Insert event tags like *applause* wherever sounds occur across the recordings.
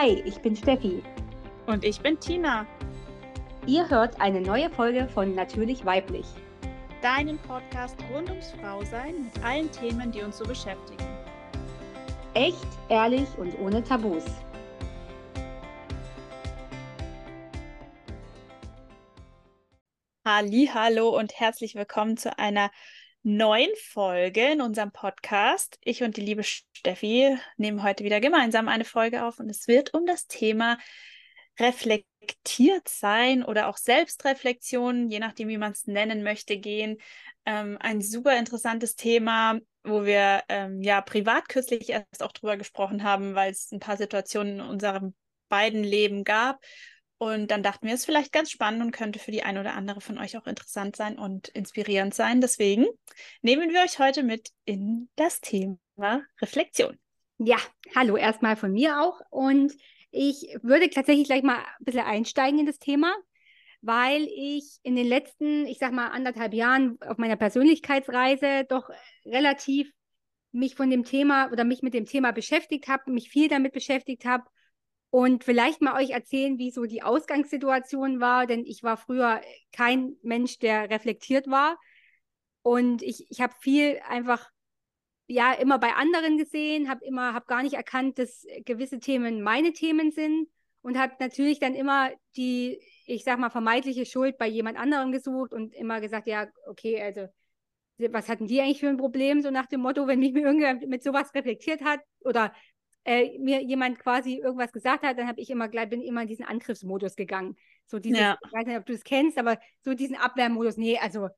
Hi, ich bin Steffi. Und ich bin Tina. Ihr hört eine neue Folge von Natürlich Weiblich. Deinen Podcast rund ums Frausein mit allen Themen, die uns so beschäftigen. Echt, ehrlich und ohne Tabus. Hallo und herzlich willkommen zu einer neuen Folge in unserem Podcast. Ich und die liebe Steffi nehmen heute wieder gemeinsam eine Folge auf und es wird um das Thema reflektiert sein oder auch Selbstreflexion, je nachdem, wie man es nennen möchte, gehen. Ähm, ein super interessantes Thema, wo wir ähm, ja privat kürzlich erst auch drüber gesprochen haben, weil es ein paar Situationen in unserem beiden Leben gab und dann dachten wir, es ist vielleicht ganz spannend und könnte für die eine oder andere von euch auch interessant sein und inspirierend sein. Deswegen nehmen wir euch heute mit in das Thema Reflexion. Ja, hallo erstmal von mir auch. Und ich würde tatsächlich gleich mal ein bisschen einsteigen in das Thema, weil ich in den letzten, ich sag mal, anderthalb Jahren auf meiner Persönlichkeitsreise doch relativ mich von dem Thema oder mich mit dem Thema beschäftigt habe, mich viel damit beschäftigt habe und vielleicht mal euch erzählen, wie so die Ausgangssituation war, denn ich war früher kein Mensch, der reflektiert war. Und ich, ich habe viel einfach, ja, immer bei anderen gesehen, habe immer, habe gar nicht erkannt, dass gewisse Themen meine Themen sind und habe natürlich dann immer die, ich sag mal, vermeintliche Schuld bei jemand anderem gesucht und immer gesagt, ja, okay, also was hatten die eigentlich für ein Problem, so nach dem Motto, wenn mich *laughs* irgendjemand mit sowas reflektiert hat oder äh, mir jemand quasi irgendwas gesagt hat, dann habe ich immer gleich bin immer in diesen Angriffsmodus gegangen. So dieses, ja. ich weiß nicht, ob du es kennst, aber so diesen Abwehrmodus, nee, also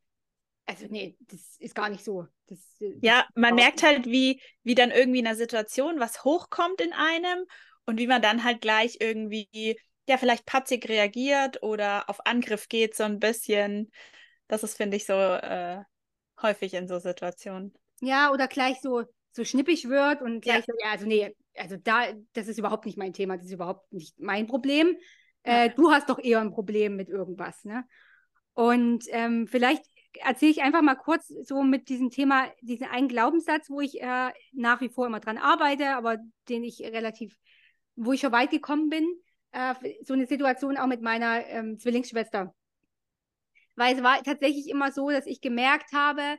also nee, das ist gar nicht so. Das, äh, ja, man merkt halt, wie, wie dann irgendwie in einer Situation was hochkommt in einem und wie man dann halt gleich irgendwie, ja, vielleicht patzig reagiert oder auf Angriff geht, so ein bisschen. Das ist, finde ich, so äh, häufig in so Situationen. Ja, oder gleich so, so schnippig wird und gleich ja. so, ja, also nee, also da, das ist überhaupt nicht mein Thema, das ist überhaupt nicht mein Problem. Ja. Äh, du hast doch eher ein Problem mit irgendwas, ne? Und ähm, vielleicht erzähle ich einfach mal kurz so mit diesem Thema, diesen einen Glaubenssatz, wo ich äh, nach wie vor immer dran arbeite, aber den ich relativ, wo ich schon weit gekommen bin, äh, so eine Situation auch mit meiner ähm, Zwillingsschwester. Weil es war tatsächlich immer so, dass ich gemerkt habe,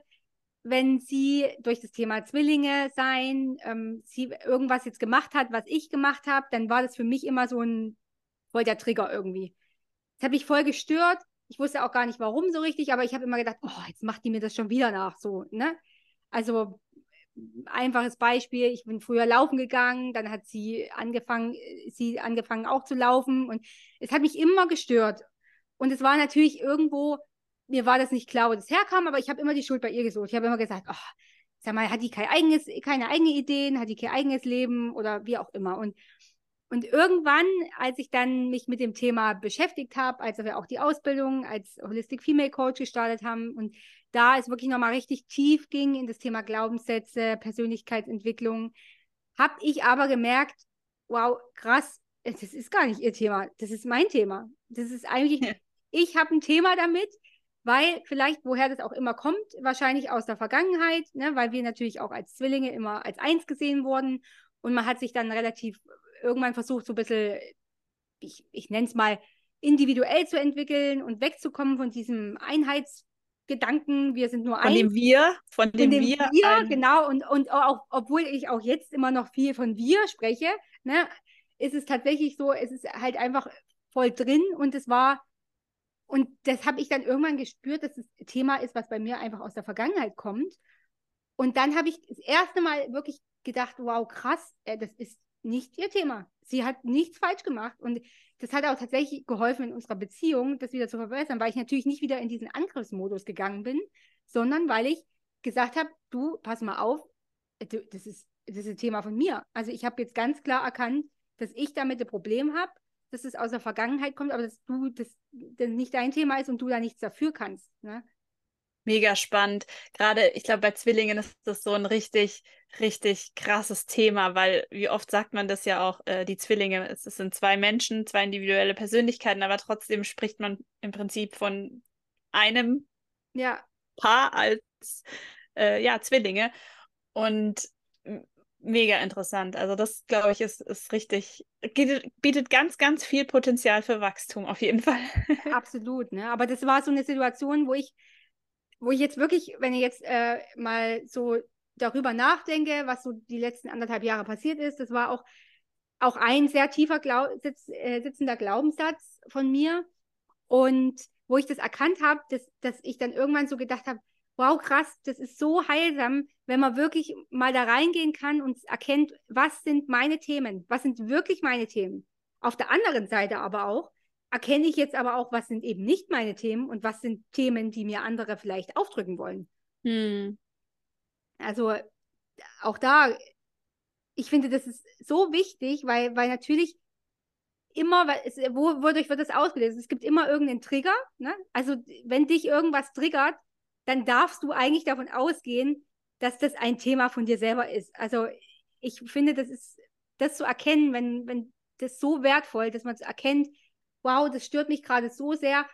wenn sie durch das Thema Zwillinge sein, ähm, sie irgendwas jetzt gemacht hat, was ich gemacht habe, dann war das für mich immer so ein voll der Trigger irgendwie. Das hat mich voll gestört. Ich wusste auch gar nicht, warum so richtig, aber ich habe immer gedacht, oh, jetzt macht die mir das schon wieder nach, so, ne? Also, einfaches Beispiel, ich bin früher laufen gegangen, dann hat sie angefangen, sie angefangen auch zu laufen und es hat mich immer gestört. Und es war natürlich irgendwo mir war das nicht klar, wo das herkam, aber ich habe immer die Schuld bei ihr gesucht. Ich habe immer gesagt, oh, sag mal, hat die kein eigenes, keine eigenen Ideen, hat die kein eigenes Leben oder wie auch immer. Und, und irgendwann, als ich dann mich mit dem Thema beschäftigt habe, als wir auch die Ausbildung als Holistic Female Coach gestartet haben und da es wirklich nochmal richtig tief ging in das Thema Glaubenssätze, Persönlichkeitsentwicklung, habe ich aber gemerkt, wow, krass, das ist gar nicht ihr Thema, das ist mein Thema. Das ist eigentlich, ja. ich habe ein Thema damit, weil vielleicht, woher das auch immer kommt, wahrscheinlich aus der Vergangenheit, ne, weil wir natürlich auch als Zwillinge immer als eins gesehen wurden und man hat sich dann relativ irgendwann versucht, so ein bisschen, ich, ich nenne es mal, individuell zu entwickeln und wegzukommen von diesem Einheitsgedanken, wir sind nur von eins. Von dem Wir, von dem, von dem Wir. wir genau, und, und auch, obwohl ich auch jetzt immer noch viel von Wir spreche, ne, ist es tatsächlich so, es ist halt einfach voll drin und es war und das habe ich dann irgendwann gespürt, dass das Thema ist, was bei mir einfach aus der Vergangenheit kommt. Und dann habe ich das erste Mal wirklich gedacht, wow, krass, äh, das ist nicht ihr Thema. Sie hat nichts falsch gemacht. Und das hat auch tatsächlich geholfen in unserer Beziehung, das wieder zu verbessern, weil ich natürlich nicht wieder in diesen Angriffsmodus gegangen bin, sondern weil ich gesagt habe, du, pass mal auf, äh, das ist, das ist ein Thema von mir. Also ich habe jetzt ganz klar erkannt, dass ich damit ein Problem habe dass es aus der Vergangenheit kommt, aber dass du das, das nicht dein Thema ist und du da nichts dafür kannst. Ne? Mega spannend. Gerade, ich glaube, bei Zwillingen ist das so ein richtig, richtig krasses Thema, weil wie oft sagt man das ja auch, äh, die Zwillinge, es, es, sind zwei Menschen, zwei individuelle Persönlichkeiten, aber trotzdem spricht man im Prinzip von einem ja. Paar als äh, ja, Zwillinge. Und mega interessant. Also das, glaube ich, ist, ist richtig, bietet ganz, ganz viel Potenzial für Wachstum auf jeden Fall. *laughs* Absolut, ne? Aber das war so eine Situation, wo ich, wo ich jetzt wirklich, wenn ich jetzt äh, mal so darüber nachdenke, was so die letzten anderthalb Jahre passiert ist, das war auch, auch ein sehr tiefer Glau sitz, äh, sitzender Glaubenssatz von mir. Und wo ich das erkannt habe, dass, dass ich dann irgendwann so gedacht habe, wow, krass, das ist so heilsam, wenn man wirklich mal da reingehen kann und erkennt, was sind meine Themen, was sind wirklich meine Themen. Auf der anderen Seite aber auch, erkenne ich jetzt aber auch, was sind eben nicht meine Themen und was sind Themen, die mir andere vielleicht aufdrücken wollen. Hm. Also auch da, ich finde, das ist so wichtig, weil, weil natürlich immer, es, wo, wodurch wird das ausgelöst? Es gibt immer irgendeinen Trigger. Ne? Also wenn dich irgendwas triggert, dann darfst du eigentlich davon ausgehen, dass das ein Thema von dir selber ist. Also ich finde, das ist das zu erkennen, wenn, wenn das so wertvoll, dass man es erkennt, wow, das stört mich gerade so sehr,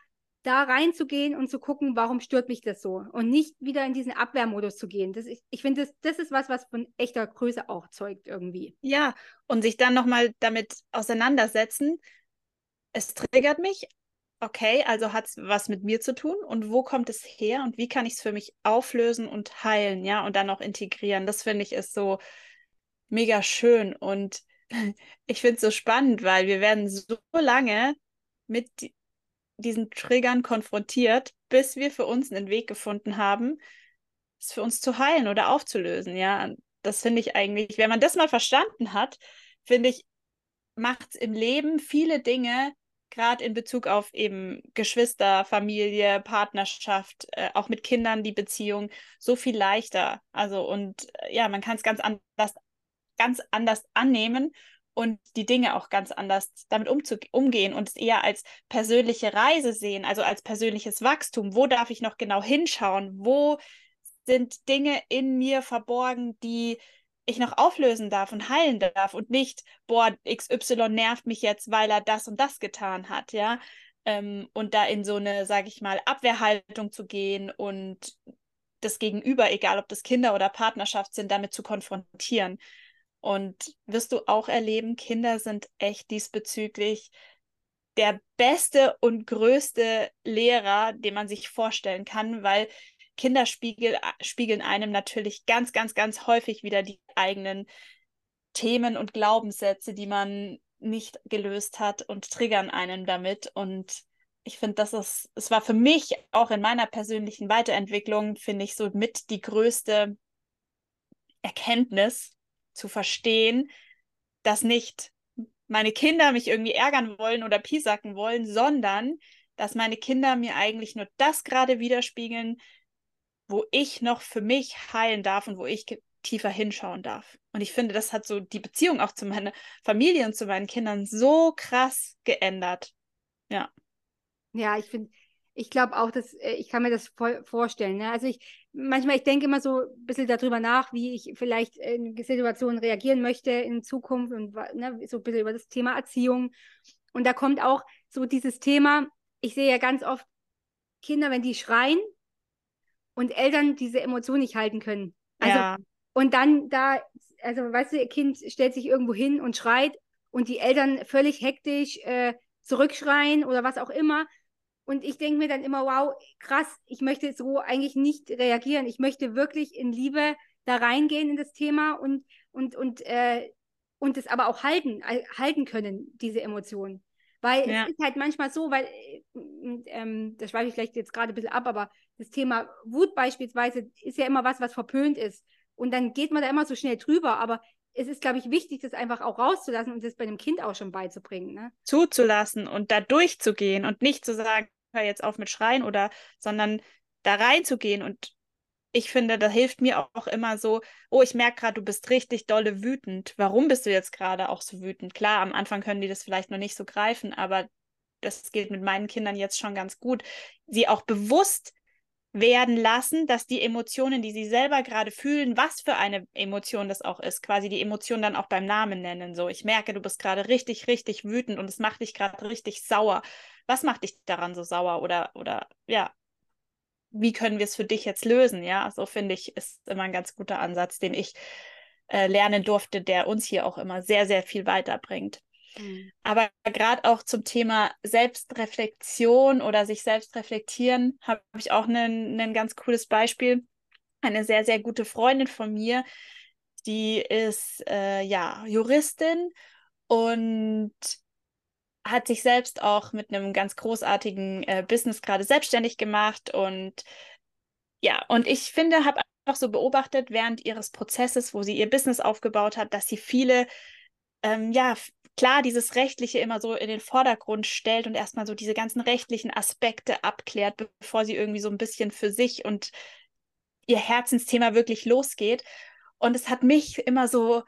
da reinzugehen und zu gucken, warum stört mich das so und nicht wieder in diesen Abwehrmodus zu gehen. Das, ich ich finde, das, das ist was, was von echter Größe auch zeugt irgendwie. Ja, und sich dann nochmal damit auseinandersetzen. Es triggert mich, okay, also hat es was mit mir zu tun und wo kommt es her und wie kann ich es für mich auflösen und heilen, ja, und dann auch integrieren. Das finde ich ist so mega schön und *laughs* ich finde es so spannend, weil wir werden so lange mit diesen Triggern konfrontiert, bis wir für uns einen Weg gefunden haben, es für uns zu heilen oder aufzulösen, ja. Das finde ich eigentlich, wenn man das mal verstanden hat, finde ich, macht es im Leben viele Dinge gerade in Bezug auf eben Geschwister, Familie, Partnerschaft, äh, auch mit Kindern die Beziehung so viel leichter. Also und äh, ja, man kann es ganz anders, ganz anders annehmen und die Dinge auch ganz anders damit umgehen und es eher als persönliche Reise sehen, also als persönliches Wachstum. Wo darf ich noch genau hinschauen? Wo sind Dinge in mir verborgen, die ich noch auflösen darf und heilen darf und nicht, boah, XY nervt mich jetzt, weil er das und das getan hat, ja. Ähm, und da in so eine, sage ich mal, Abwehrhaltung zu gehen und das Gegenüber, egal ob das Kinder oder Partnerschaft sind, damit zu konfrontieren. Und wirst du auch erleben, Kinder sind echt diesbezüglich der beste und größte Lehrer, den man sich vorstellen kann, weil Kinder spiegel, spiegeln einem natürlich ganz, ganz, ganz häufig wieder die eigenen Themen und Glaubenssätze, die man nicht gelöst hat und triggern einen damit. Und ich finde, das ist, es war für mich auch in meiner persönlichen Weiterentwicklung, finde ich, so mit die größte Erkenntnis zu verstehen, dass nicht meine Kinder mich irgendwie ärgern wollen oder piesacken wollen, sondern dass meine Kinder mir eigentlich nur das gerade widerspiegeln, wo ich noch für mich heilen darf und wo ich tiefer hinschauen darf. Und ich finde, das hat so die Beziehung auch zu meiner Familie und zu meinen Kindern so krass geändert. Ja. Ja, ich finde, ich glaube auch, dass äh, ich kann mir das vorstellen. Ne? Also ich manchmal, ich denke immer so ein bisschen darüber nach, wie ich vielleicht in Situationen reagieren möchte in Zukunft und ne, so ein bisschen über das Thema Erziehung. Und da kommt auch so dieses Thema, ich sehe ja ganz oft Kinder, wenn die schreien, und Eltern diese Emotion nicht halten können. Also, ja. Und dann da, also weißt du, ihr Kind stellt sich irgendwo hin und schreit und die Eltern völlig hektisch äh, zurückschreien oder was auch immer. Und ich denke mir dann immer, wow, krass, ich möchte so eigentlich nicht reagieren. Ich möchte wirklich in Liebe da reingehen in das Thema und, und, und, äh, und es aber auch halten, äh, halten können, diese Emotionen. Weil ja. es ist halt manchmal so, weil, äh, ähm, das schweife ich vielleicht jetzt gerade ein bisschen ab, aber das Thema Wut beispielsweise ist ja immer was, was verpönt ist. Und dann geht man da immer so schnell drüber. Aber es ist, glaube ich, wichtig, das einfach auch rauszulassen und das bei einem Kind auch schon beizubringen. Ne? Zuzulassen und da durchzugehen und nicht zu sagen, hör jetzt auf mit Schreien oder, sondern da reinzugehen und ich finde, da hilft mir auch immer so, oh, ich merke gerade, du bist richtig dolle wütend. Warum bist du jetzt gerade auch so wütend? Klar, am Anfang können die das vielleicht noch nicht so greifen, aber das geht mit meinen Kindern jetzt schon ganz gut. Sie auch bewusst werden lassen, dass die Emotionen, die sie selber gerade fühlen, was für eine Emotion das auch ist, quasi die Emotion dann auch beim Namen nennen. So, ich merke, du bist gerade richtig, richtig wütend und es macht dich gerade richtig sauer. Was macht dich daran so sauer? Oder, oder ja, wie können wir es für dich jetzt lösen? Ja, so finde ich, ist immer ein ganz guter Ansatz, den ich äh, lernen durfte, der uns hier auch immer sehr, sehr viel weiterbringt. Mhm. Aber gerade auch zum Thema Selbstreflexion oder sich selbst reflektieren, habe ich auch ein ganz cooles Beispiel. Eine sehr, sehr gute Freundin von mir, die ist äh, ja Juristin und hat sich selbst auch mit einem ganz großartigen äh, Business gerade selbstständig gemacht und ja, und ich finde, habe auch so beobachtet während ihres Prozesses, wo sie ihr Business aufgebaut hat, dass sie viele, ähm, ja, klar, dieses Rechtliche immer so in den Vordergrund stellt und erstmal so diese ganzen rechtlichen Aspekte abklärt, bevor sie irgendwie so ein bisschen für sich und ihr Herzensthema wirklich losgeht. Und es hat mich immer so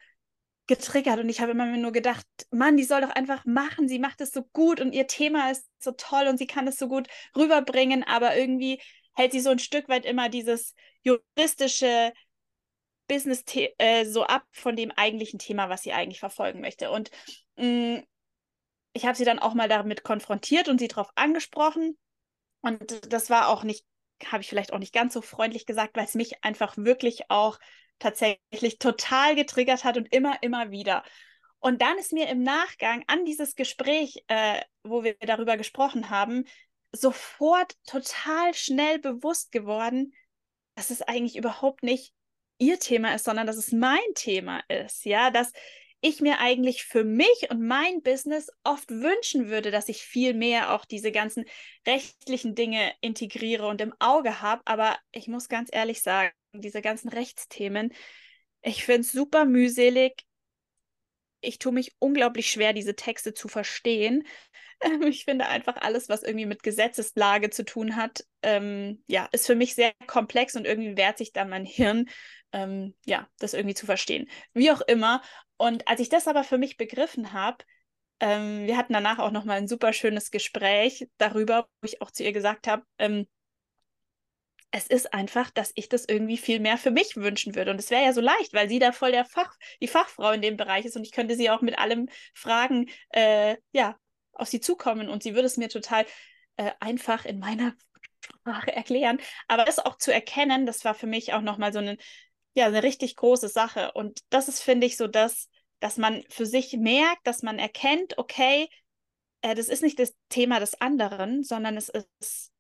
getriggert und ich habe immer nur gedacht, Mann, die soll doch einfach machen, sie macht es so gut und ihr Thema ist so toll und sie kann es so gut rüberbringen, aber irgendwie hält sie so ein Stück weit immer dieses juristische Business äh, so ab von dem eigentlichen Thema, was sie eigentlich verfolgen möchte. Und mh, mm, ich habe sie dann auch mal damit konfrontiert und sie darauf angesprochen. Und das war auch nicht, habe ich vielleicht auch nicht ganz so freundlich gesagt, weil es mich einfach wirklich auch tatsächlich total getriggert hat und immer, immer wieder. Und dann ist mir im Nachgang an dieses Gespräch, äh, wo wir darüber gesprochen haben, sofort total schnell bewusst geworden, dass es eigentlich überhaupt nicht ihr Thema ist, sondern dass es mein Thema ist. Ja, dass ich mir eigentlich für mich und mein Business oft wünschen würde, dass ich viel mehr auch diese ganzen rechtlichen Dinge integriere und im Auge habe. Aber ich muss ganz ehrlich sagen, diese ganzen Rechtsthemen, ich finde es super mühselig. Ich tue mich unglaublich schwer, diese Texte zu verstehen. *laughs* Ähm, ich finde einfach alles, was irgendwie mit Gesetzeslage zu tun hat, ähm, ja, ist für mich sehr komplex und irgendwie wehrt sich dann mein Hirn, ähm, ja, das irgendwie zu verstehen. Wie auch immer. Und als ich das aber für mich begriffen habe, ähm, wir hatten danach auch nochmal ein super schönes Gespräch darüber, wo ich auch zu ihr gesagt habe, ähm, es ist einfach, dass ich das irgendwie viel mehr für mich wünschen würde. Und es wäre ja so leicht, weil sie da voll der Fach, die Fachfrau in dem Bereich ist und ich könnte sie auch mit allem fragen, äh, ja, auf sie zukommen und sie würde es mir total äh, einfach in meiner Sprache erklären. Aber das auch zu erkennen, das war für mich auch nochmal so eine, ja, eine richtig große Sache. Und das ist, finde ich, so das, dass man für sich merkt, dass man erkennt, okay, äh, das ist nicht das Thema des anderen, sondern es ist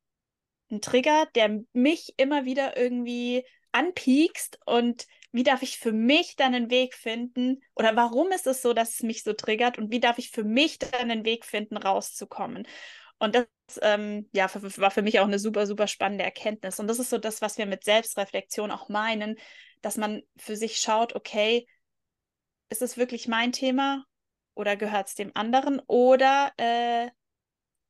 ein Trigger, der mich immer wieder irgendwie anpiekst und wie darf ich für mich dann einen Weg finden oder warum ist es so, dass es mich so triggert und wie darf ich für mich dann einen Weg finden, rauszukommen. Und das ähm, ja, war für mich auch eine super, super spannende Erkenntnis. Und das ist so das, was wir mit Selbstreflexion auch meinen, dass man für sich schaut, okay, ist es wirklich mein Thema oder gehört es dem anderen oder äh,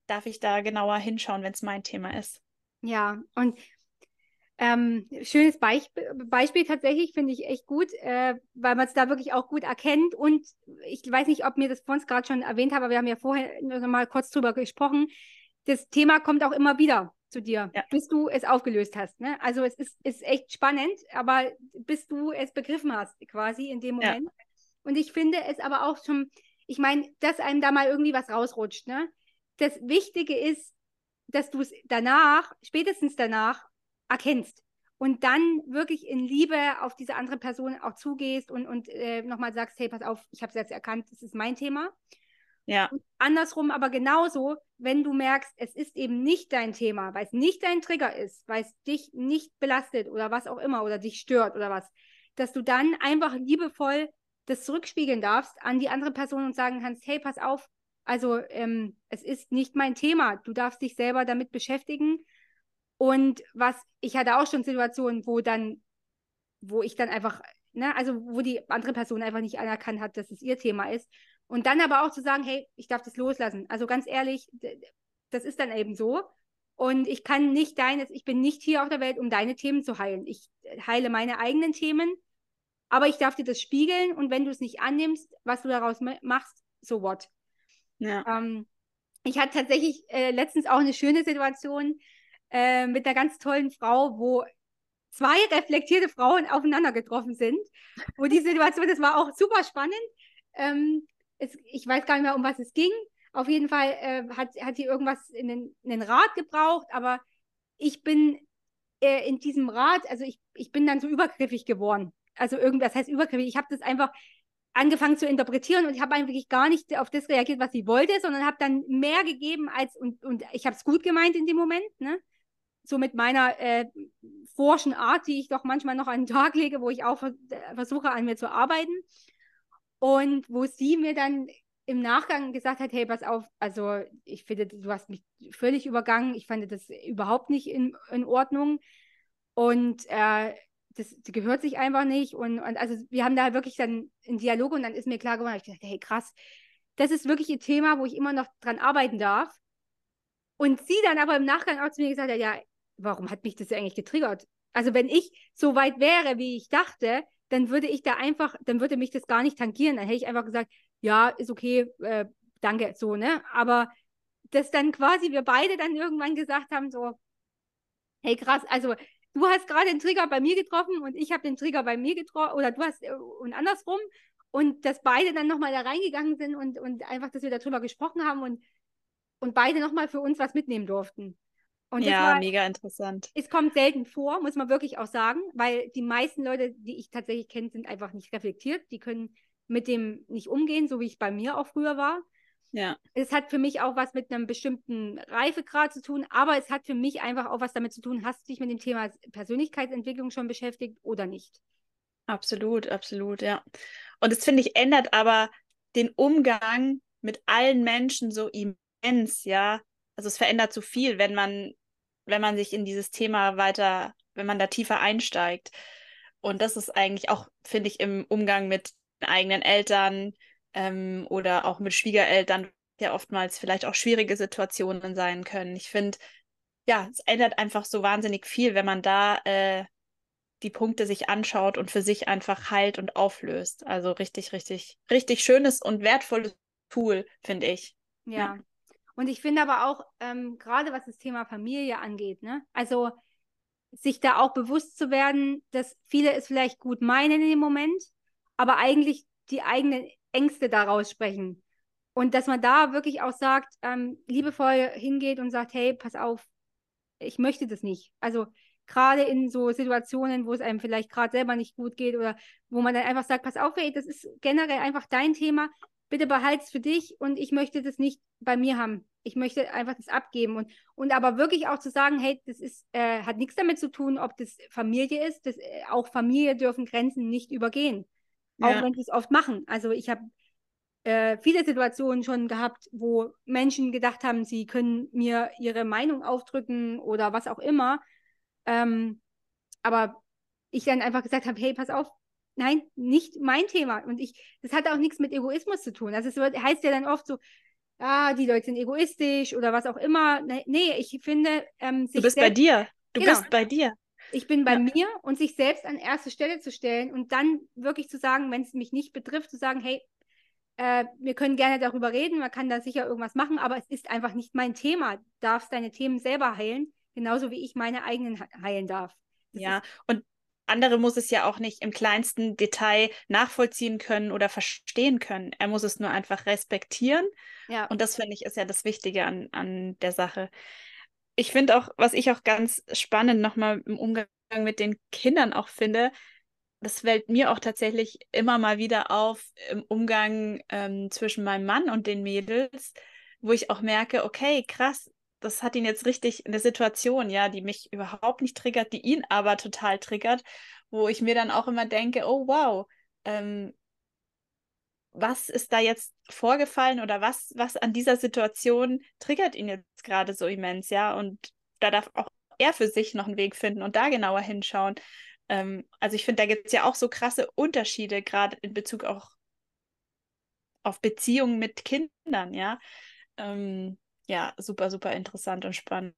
darf ich da genauer hinschauen, wenn es mein Thema ist? Ja, und ähm, schönes Beisp Beispiel tatsächlich, finde ich echt gut, äh, weil man es da wirklich auch gut erkennt. Und ich weiß nicht, ob mir das vorhin gerade schon erwähnt habe, aber wir haben ja vorher noch mal kurz drüber gesprochen. Das Thema kommt auch immer wieder zu dir, ja. bis du es aufgelöst hast. Ne? Also es ist, ist echt spannend, aber bis du es begriffen hast, quasi in dem Moment. Ja. Und ich finde es aber auch schon, ich meine, dass einem da mal irgendwie was rausrutscht. Ne? Das Wichtige ist, dass du es danach, spätestens danach, erkennst und dann wirklich in Liebe auf diese andere Person auch zugehst und, und äh, nochmal sagst, hey, pass auf, ich habe es jetzt erkannt, das ist mein Thema. Ja. Und andersrum aber genauso, wenn du merkst, es ist eben nicht dein Thema, weil es nicht dein Trigger ist, weil es dich nicht belastet oder was auch immer oder dich stört oder was, dass du dann einfach liebevoll das zurückspiegeln darfst an die andere Person und sagen kannst, hey, pass auf, also ähm, es ist nicht mein Thema, du darfst dich selber damit beschäftigen und was, ich hatte auch schon Situationen, wo dann, wo ich dann einfach, ne, also wo die andere Person einfach nicht anerkannt hat, dass es ihr Thema ist. Und dann aber auch zu sagen, hey, ich darf das loslassen. Also ganz ehrlich, das ist dann eben so. Und ich kann nicht deines, ich bin nicht hier auf der Welt, um deine Themen zu heilen. Ich heile meine eigenen Themen, aber ich darf dir das spiegeln und wenn du es nicht annimmst, was du daraus machst, so what. Ja. Ähm, ich hatte tatsächlich äh, letztens auch eine schöne Situation. Äh, mit einer ganz tollen Frau, wo zwei reflektierte Frauen aufeinander getroffen sind. Wo die Situation, das war auch super spannend. Ähm, es, ich weiß gar nicht mehr, um was es ging. Auf jeden Fall äh, hat, hat sie irgendwas in den, in den Rat gebraucht, aber ich bin äh, in diesem Rat, also ich, ich bin dann so übergriffig geworden. also irgendwas heißt übergriffig. Ich habe das einfach angefangen zu interpretieren und ich habe eigentlich gar nicht auf das reagiert, was sie wollte, sondern habe dann mehr gegeben als und, und ich habe es gut gemeint in dem Moment, ne? So mit meiner äh, forschen Art, die ich doch manchmal noch an den Tag lege, wo ich auch versuche, an mir zu arbeiten. Und wo sie mir dann im Nachgang gesagt hat, hey, pass auf, also ich finde, du hast mich völlig übergangen, ich fand das überhaupt nicht in, in Ordnung und äh, das, gehört sich einfach nicht und, und also wir haben da wirklich dann einen Dialog und dann ist mir klar geworden, ich dachte, hey, krass, das ist wirklich ein Thema, wo ich immer noch dran arbeiten darf und sie dann aber im Nachgang auch zu mir gesagt hat, ja, warum hat mich das eigentlich getriggert? Also wenn ich so weit wäre, wie ich dachte, dann würde ich da einfach, dann würde mich das gar nicht tangieren. Dann hätte ich einfach gesagt, ja, ist okay, äh, danke, so, ne? Aber dass dann quasi wir beide dann irgendwann gesagt haben, so, hey krass, also du hast gerade den Trigger bei mir getroffen und ich habe den Trigger bei mir getroffen oder du hast äh, und andersrum und dass beide dann nochmal da reingegangen sind und, und einfach, dass wir darüber gesprochen haben und, und beide nochmal für uns was mitnehmen durften. Und ja, war, mega interessant. Es kommt selten vor, muss man wirklich auch sagen, weil die meisten Leute, die ich tatsächlich kenne, sind einfach nicht reflektiert. Die können mit dem nicht umgehen, so wie ich bei mir auch früher war. Ja. Es hat für mich auch was mit einem bestimmten Reifegrad zu tun, aber es hat für mich einfach auch was damit zu tun, hast du dich mit dem Thema Persönlichkeitsentwicklung schon beschäftigt oder nicht? Absolut, absolut, ja. Und das finde ich ändert aber den Umgang mit allen Menschen so immens, ja. Also es verändert so viel, wenn man, wenn man sich in dieses Thema weiter, wenn man da tiefer einsteigt. Und das ist eigentlich auch, finde ich, im Umgang mit eigenen Eltern ähm, oder auch mit Schwiegereltern ja oftmals vielleicht auch schwierige Situationen sein können. Ich finde, ja, es ändert einfach so wahnsinnig viel, wenn man da äh, die Punkte sich anschaut und für sich einfach heilt und auflöst. Also richtig, richtig, richtig schönes und wertvolles Tool, finde ich. Ja. ja. Und ich finde aber auch, ähm, gerade was das Thema Familie angeht, ne, also sich da auch bewusst zu werden, dass viele es vielleicht gut meinen in dem Moment, aber eigentlich die eigenen Ängste daraus sprechen. Und dass man da wirklich auch sagt, ähm, liebevoll hingeht und sagt, hey, pass auf, ich möchte das nicht. Also gerade in so Situationen, wo es einem vielleicht gerade selber nicht gut geht oder wo man dann einfach sagt, pass auf, hey, das ist generell einfach dein Thema, bitte behalte es für dich und ich möchte das nicht bei mir haben. Ich möchte einfach das abgeben und, und aber wirklich auch zu sagen, hey, das ist, äh, hat nichts damit zu tun, ob das Familie ist. Das, äh, auch Familie dürfen Grenzen nicht übergehen. Auch ja. wenn sie es oft machen. Also ich habe äh, viele Situationen schon gehabt, wo Menschen gedacht haben, sie können mir ihre Meinung aufdrücken oder was auch immer. Ähm, aber ich dann einfach gesagt habe, hey, pass auf, nein, nicht mein Thema. Und ich, das hat auch nichts mit Egoismus zu tun. Also es wird, heißt ja dann oft so, ah, die Leute sind egoistisch oder was auch immer. Nee, ich finde, ähm, Du bist bei dir. Du genau. bist bei dir. Ich bin bei ja. mir und sich selbst an erste Stelle zu stellen und dann wirklich zu sagen, wenn es mich nicht betrifft, zu sagen, hey, äh, wir können gerne darüber reden, man kann da sicher irgendwas machen, aber es ist einfach nicht mein Thema. Du darfst deine Themen selber heilen, genauso wie ich meine eigenen heilen darf. Das ja, und andere muss es ja auch nicht im kleinsten Detail nachvollziehen können oder verstehen können. Er muss es nur einfach respektieren. Ja. Und das finde ich ist ja das Wichtige an, an der Sache ich finde auch, was ich auch ganz spannend nochmal im Umgang mit den Kindern auch finde, das fällt mir auch tatsächlich immer mal wieder auf im Umgang ähm, zwischen meinem Mann und den Mädels, wo ich auch merke, okay, krass, das hat ihn jetzt richtig in der Situation, ja, die mich überhaupt nicht triggert, die ihn aber total triggert, wo ich mir dann auch immer denke, oh wow, ähm, was ist da jetzt vorgefallen oder was, was an dieser Situation triggert ihn jetzt gerade so immens, ja? Und da darf auch er für sich noch einen Weg finden und da genauer hinschauen. Ähm, also ich finde, da gibt es ja auch so krasse Unterschiede, gerade in Bezug auch auf Beziehungen mit Kindern, ja. Ähm, ja, super, super interessant und spannend.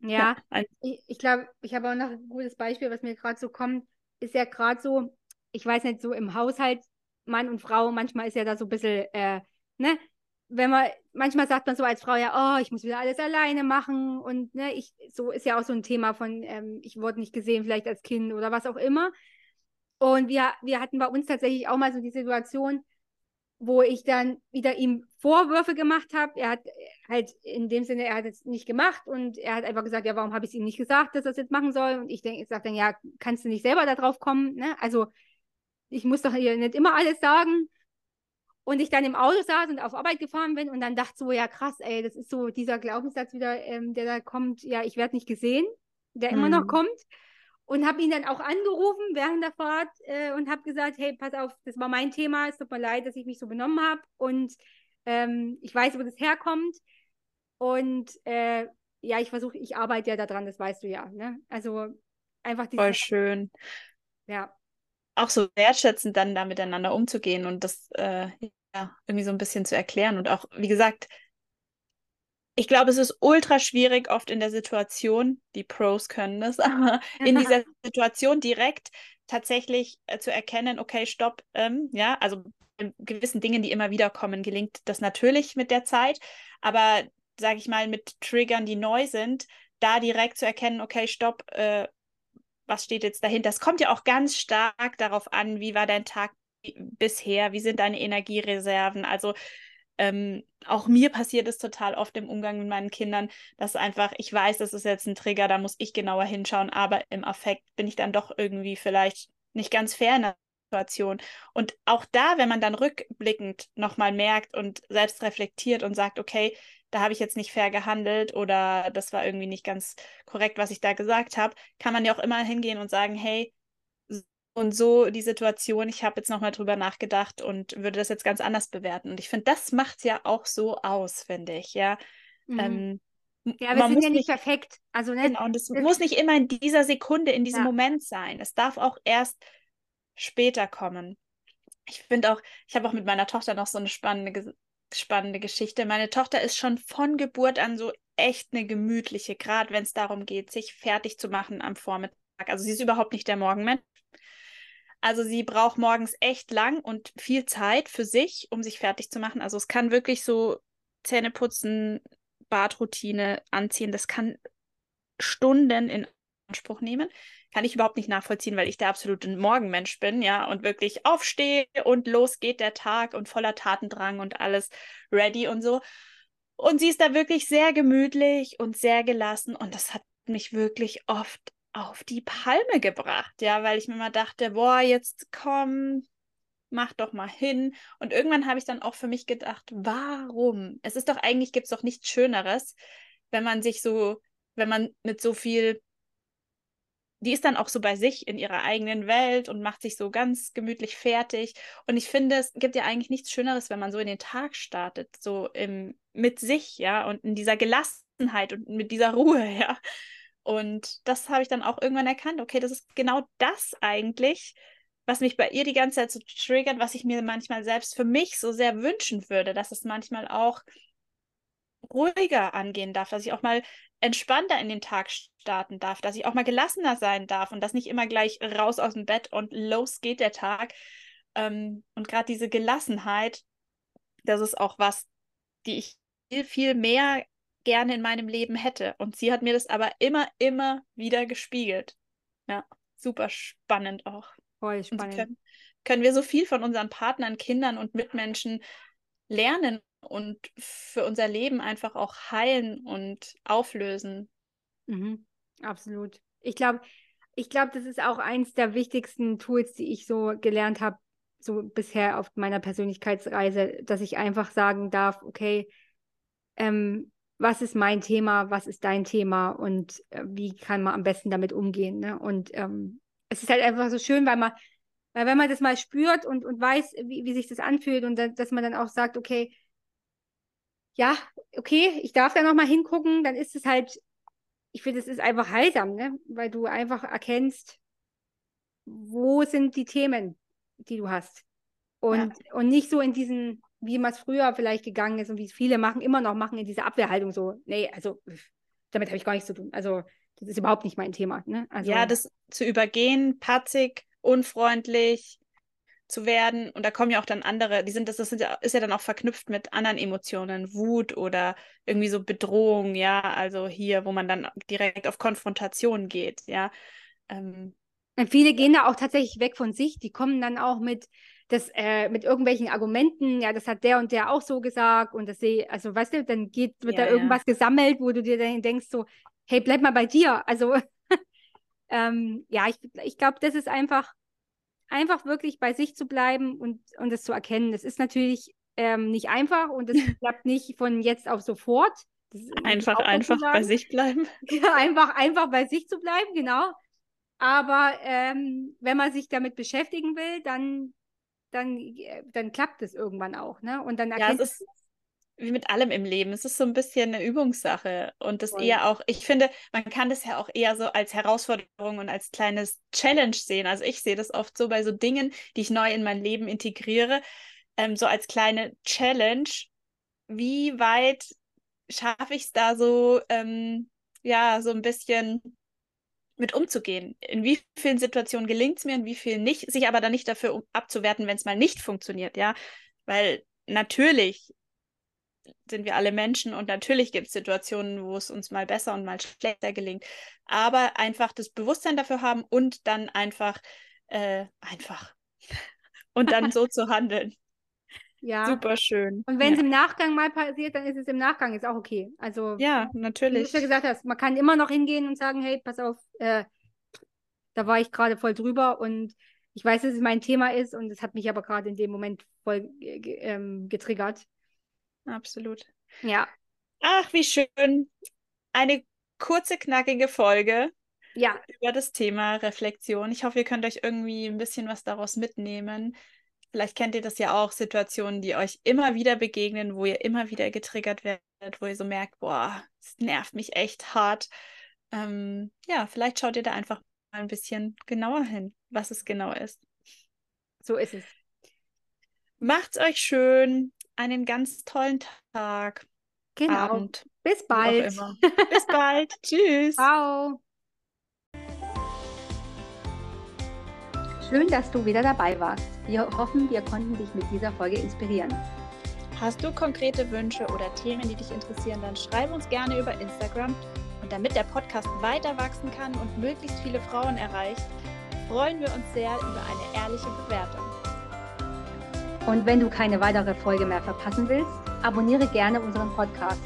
Ja, ja ich, ich glaube, ich habe auch noch ein gutes Beispiel, was mir gerade so kommt, ist ja gerade so, ich weiß nicht, so im Haushalt Mann und Frau, manchmal ist ja da so ein bisschen, äh, ne, wenn man, manchmal sagt man so als Frau ja, oh, ich muss wieder alles alleine machen und ne, ich, so ist ja auch so ein Thema von, ähm, ich wurde nicht gesehen, vielleicht als Kind oder was auch immer. Und wir, wir hatten bei uns tatsächlich auch mal so die Situation, wo ich dann wieder ihm Vorwürfe gemacht habe. Er hat halt in dem Sinne, er hat es nicht gemacht und er hat einfach gesagt, ja, warum habe ich es ihm nicht gesagt, dass er es jetzt machen soll? Und ich denke, ich sage dann, ja, kannst du nicht selber da drauf kommen? Ne? Also ich muss doch hier nicht immer alles sagen. Und ich dann im Auto saß und auf Arbeit gefahren bin und dann dachte so, ja krass, ey, das ist so dieser Glaubenssatz wieder, ähm, der da kommt, ja, ich werde nicht gesehen, der hm. immer noch mhm. kommt. Und habe ihn dann auch angerufen während der Fahrt äh, und habe gesagt, hey, pass auf, das war mein Thema, es tut mir leid, dass ich mich so benommen habe und ähm, ich weiß, wo das herkommt. Und äh, ja, ich versuche, ich arbeite ja daran, das weißt du ja. Ne? Also einfach die. Voll schön. Ja. Auch so wertschätzend dann da miteinander umzugehen und das äh, ja, irgendwie so ein bisschen zu erklären. Und auch, wie gesagt, ich glaube, es ist ultra schwierig oft in der Situation, die Pros können das, *laughs* aber in dieser Situation direkt tatsächlich äh, zu erkennen, okay, stopp, ähm, ja, also in gewissen Dingen, die immer wieder kommen, gelingt das natürlich mit der Zeit, aber sage ich mal, mit Triggern, die neu sind, da direkt zu erkennen, okay, stopp, äh, was steht jetzt dahinter? Das kommt ja auch ganz stark darauf an, wie war dein Tag bisher, wie sind deine Energiereserven, also ähm, auch mir passiert es total oft im Umgang mit meinen Kindern, dass einfach, ich weiß, das ist jetzt ein Trigger, da muss ich genauer hinschauen, aber im Affekt bin ich dann doch irgendwie vielleicht nicht ganz fair in der Situation. Und auch da, wenn man dann rückblickend nochmal merkt und selbst reflektiert und sagt, okay, da habe ich jetzt nicht fair gehandelt oder das war irgendwie nicht ganz korrekt, was ich da gesagt habe, kann man ja auch immer hingehen und sagen, hey, und so die Situation, ich habe jetzt nochmal drüber nachgedacht und würde das jetzt ganz anders bewerten. Und ich finde, das macht es ja auch so aus, finde ich, ja. Mhm. Ähm, ja, wir sind ja nicht perfekt. Also, ne, genau, und es muss nicht immer in dieser Sekunde, in diesem ja. Moment sein. Es darf auch erst später kommen. Ich finde auch, ich habe auch mit meiner Tochter noch so eine spannende, spannende Geschichte. Meine Tochter ist schon von Geburt an so echt eine gemütliche, gerade wenn es darum geht, sich fertig zu machen am Vormittag. Also sie ist überhaupt nicht der Morgenmensch. Also sie braucht morgens echt lang und viel Zeit für sich, um sich fertig zu machen. Also es kann wirklich so Zähneputzen, Badroutine anziehen. Das kann Stunden in Anspruch nehmen. Kann ich überhaupt nicht nachvollziehen, weil ich der absolute Morgenmensch bin, ja, und wirklich aufstehe und los geht der Tag und voller Tatendrang und alles ready und so. Und sie ist da wirklich sehr gemütlich und sehr gelassen und das hat mich wirklich oft auf die Palme gebracht, ja, weil ich mir mal dachte, boah, jetzt komm, mach doch mal hin. Und irgendwann habe ich dann auch für mich gedacht, warum? Es ist doch eigentlich, gibt es doch nichts Schöneres, wenn man sich so, wenn man mit so viel, die ist dann auch so bei sich in ihrer eigenen Welt und macht sich so ganz gemütlich fertig. Und ich finde, es gibt ja eigentlich nichts Schöneres, wenn man so in den Tag startet, so im, mit sich, ja, und in dieser Gelassenheit und mit dieser Ruhe, *laughs* ja. Und das habe ich dann auch irgendwann erkannt. Okay, das ist genau das eigentlich, was mich bei ihr die ganze Zeit so triggert, was ich mir manchmal selbst für mich so sehr wünschen würde, dass es manchmal auch ruhiger angehen darf, dass ich auch mal entspannter in den Tag starten darf, dass ich auch mal gelassener sein darf und dass nicht immer gleich raus aus dem Bett und los geht der Tag. Ähm, und gerade diese Gelassenheit, das ist auch was, die ich viel, viel mehr gerne in meinem Leben hätte. Und sie hat mir das aber immer, immer wieder gespiegelt. Ja, super spannend auch. Voll spannend. Können, können wir so viel von unseren Partnern, Kindern und Mitmenschen lernen und für unser Leben einfach auch heilen und auflösen. Mhm, absolut. Ich glaube, ich glaube, das ist auch eins der wichtigsten Tools, die ich so gelernt habe, so bisher auf meiner Persönlichkeitsreise, dass ich einfach sagen darf, okay, ähm, was ist mein Thema, was ist dein Thema und äh, wie kann man am besten damit umgehen. Ne? Und ähm, es ist halt einfach so schön, weil man, weil wenn man das mal spürt und, und weiß, wie, wie sich das anfühlt und da, dass man dann auch sagt, okay, ja, okay, ich darf da nochmal hingucken, dann ist es halt, ich finde, es ist einfach heilsam, ne? weil du einfach erkennst, wo sind die Themen, die du hast. Und, ja. und nicht so in diesen wie man es früher vielleicht gegangen ist und wie viele machen, immer noch machen in dieser Abwehrhaltung so, nee, also damit habe ich gar nichts zu tun. Also das ist überhaupt nicht mein Thema. Ne? Also, ja, das zu übergehen, patzig, unfreundlich zu werden. Und da kommen ja auch dann andere, die sind, das, das ist ja dann auch verknüpft mit anderen Emotionen, Wut oder irgendwie so Bedrohung, ja, also hier, wo man dann direkt auf Konfrontation geht, ja. Ähm, viele gehen da auch tatsächlich weg von sich, die kommen dann auch mit, das äh, mit irgendwelchen Argumenten, ja, das hat der und der auch so gesagt und das sehe, also weißt du, dann geht, wird Ja, da ja. irgendwas gesammelt, wo du dir dann denkst so, hey, bleib mal bei dir. Also *laughs* ähm, ja, ich, ich glaube, das ist einfach, einfach wirklich bei sich zu bleiben und, und das zu erkennen. Das ist natürlich ähm, nicht einfach und das *laughs* klappt nicht von jetzt auf sofort. Einfach, einfach bei sich bleiben. *laughs* Ja, einfach, einfach bei sich zu bleiben, genau. Aber ähm, wenn man sich damit beschäftigen will, dann, dann, äh, dann klappt es irgendwann auch, ne? Und dann Ja, es erkennt ist wie mit allem im Leben. Es ist so ein bisschen eine Übungssache und das Voll. eher auch, ich finde, man kann das ja auch eher so als Herausforderung und als kleines Challenge sehen. Also ich sehe das oft so bei so Dingen, die ich neu in mein Leben integriere, ähm, so als kleine Challenge. Wie weit schaffe ich es da so, ähm, ja, so ein bisschen mit umzugehen? In wie vielen Situationen gelingt es mir, in wie vielen nicht, sich aber dann nicht dafür abzuwerten, wenn es mal nicht funktioniert, ja? Weil natürlich sind wir alle Menschen und natürlich gibt es Situationen, wo es uns mal besser und mal schlechter gelingt. Aber einfach das Bewusstsein dafür haben und dann einfach, äh, einfach. *laughs* Und dann so *laughs* zu handeln. ja. Super schön. Und wenn es ja. im Nachgang mal passiert, dann ist es im Nachgang, ist auch okay. Also, ja, wie du natürlich. schon gesagt hast, man kann immer noch hingehen und sagen, hey, pass auf, äh, da war ich gerade voll drüber und ich weiß, dass es mein Thema ist und es hat mich aber gerade in dem Moment voll äh, ge- getriggert. Absolut. Ja, Ach, wie schön. Eine kurze, knackige Folge ja, über das Thema Reflexion. Ich hoffe, ihr könnt euch irgendwie ein bisschen was daraus mitnehmen. Vielleicht kennt ihr das ja auch, Situationen, die euch immer wieder begegnen, wo ihr immer wieder getriggert werdet, wo ihr so merkt, boah, es nervt mich echt hart. Ähm, ja, vielleicht schaut ihr da einfach mal ein bisschen genauer hin, was es genau ist. so ist es. Macht's euch schön, einen ganz tollen Tag, Genau. Abend, Bis bald. *laughs* Bis bald. Tschüss. Ciao. Schön, dass du wieder dabei warst. Wir hoffen, wir konnten dich mit dieser Folge inspirieren. Hast du konkrete Wünsche oder Themen, die dich interessieren, dann schreib uns gerne über Instagram. Und damit der Podcast weiter wachsen kann und möglichst viele Frauen erreicht, freuen wir uns sehr über eine ehrliche Bewertung. Und wenn du keine weitere Folge mehr verpassen willst, abonniere gerne unseren Podcast.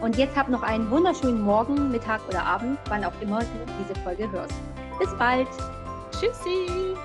Und jetzt hab noch einen wunderschönen Morgen, Mittag oder Abend, wann auch immer du diese Folge hörst. Bis bald! Tschüssi!